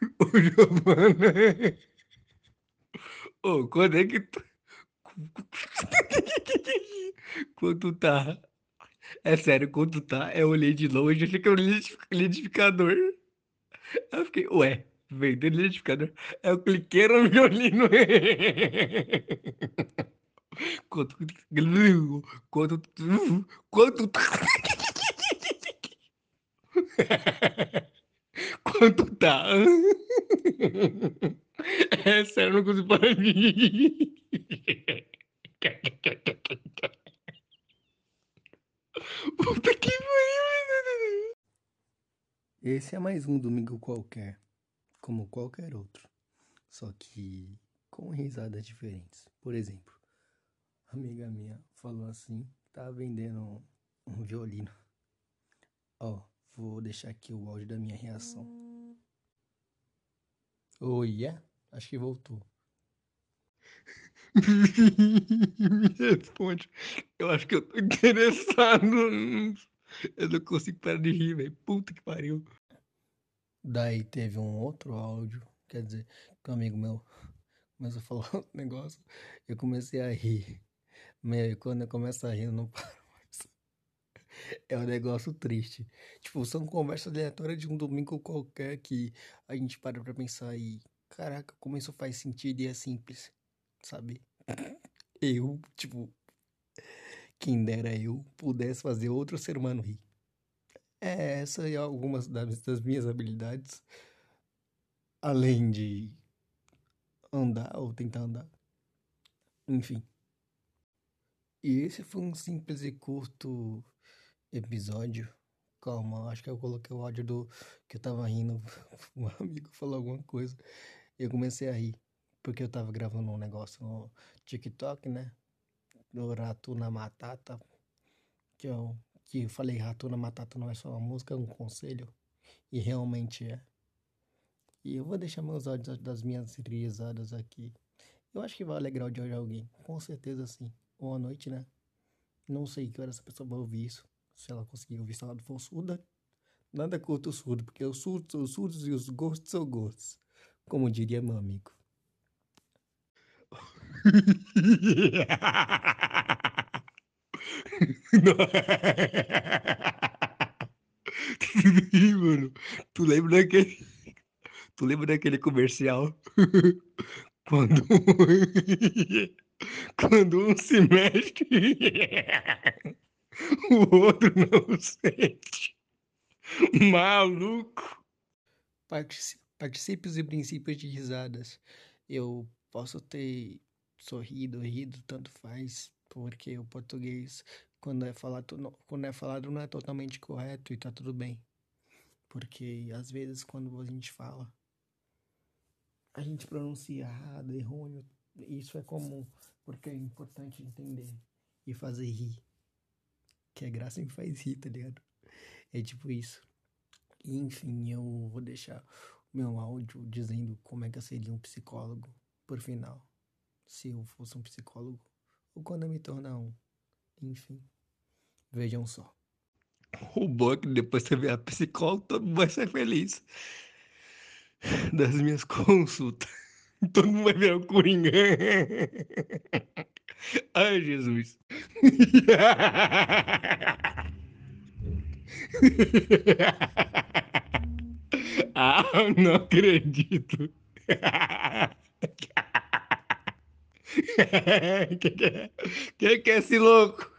Ô, Giovana. Ô, quando é que tu. Quando tá. É sério, quando tá, eu olhei de longe, achei que era um liquidificador. Eu fiquei, ué, vendendo liquidificador. Eu cliquei no violino. Quanto. Quanto. Quanto. Quanto tá? É sério, não consigo parar de rir. Puta que pariu. Esse é mais um domingo qualquer, como qualquer outro, só que com risadas diferentes. Por exemplo, amiga minha falou assim, tá vendendo um violino. Ó, vou deixar aqui o áudio da minha reação. Oh, yeah? Acho que voltou. Me responde. Eu acho que eu tô interessado. Eu não consigo parar de rir, velho. Puta que pariu. Daí teve um outro áudio, quer dizer, que um amigo meu começou a falar um negócio, eu comecei a rir. Meu, e quando eu começo a rir, eu não paro. É um negócio triste. Tipo, são conversas aleatórias de um domingo qualquer que a gente para pra pensar e, caraca, como isso faz sentido e é simples, sabe? Eu, tipo, quem dera eu pudesse fazer outro ser humano rir. É, essa é algumas das, das minhas habilidades. Além de andar ou tentar andar. Enfim. E esse foi um simples e curto episódio. Calma, acho que eu coloquei o áudio do que eu tava rindo. Um amigo falou alguma coisa. Eu comecei a rir. Porque eu tava gravando um negócio no TikTok, né? Do Rato na Matata. Que eu, que eu falei Rato na Matata não é só uma música, é um conselho. E realmente é. E eu vou deixar meus áudios das minhas risadas aqui. Eu acho que vai alegrar o dia de alguém. Com certeza sim. Boa noite, né? Não sei que hora essa pessoa vai ouvir isso. Se ela conseguir ouvir se ela for surda. Nada contra o surdo, porque os surdos são surdos e os gostos são gostos. Como diria meu amigo. Mano, tu lembra daquele. Tu lembra daquele comercial? Quando. Quando um se mexe, o outro não sente. Maluco. Participes e princípios de risadas. Eu posso ter sorrido, rido, tanto faz, porque o português, quando é falado, quando é falado não é totalmente correto e tá tudo bem. Porque às vezes quando a gente fala, a gente pronuncia errado, errôneo, isso é comum, porque é importante entender e fazer rir. Que a graça me faz rir, tá ligado? É tipo isso. enfim, eu vou deixar o meu áudio dizendo como é que eu seria um psicólogo por final. Se eu fosse um psicólogo, ou quando eu me tornar um. Enfim, vejam só. O bom é que depois você vê a psicóloga, todo mundo vai ser feliz. Das minhas consultas. Todo mundo vai ver o Coringa. Ai, Jesus. ah, não acredito. Quem que é esse louco?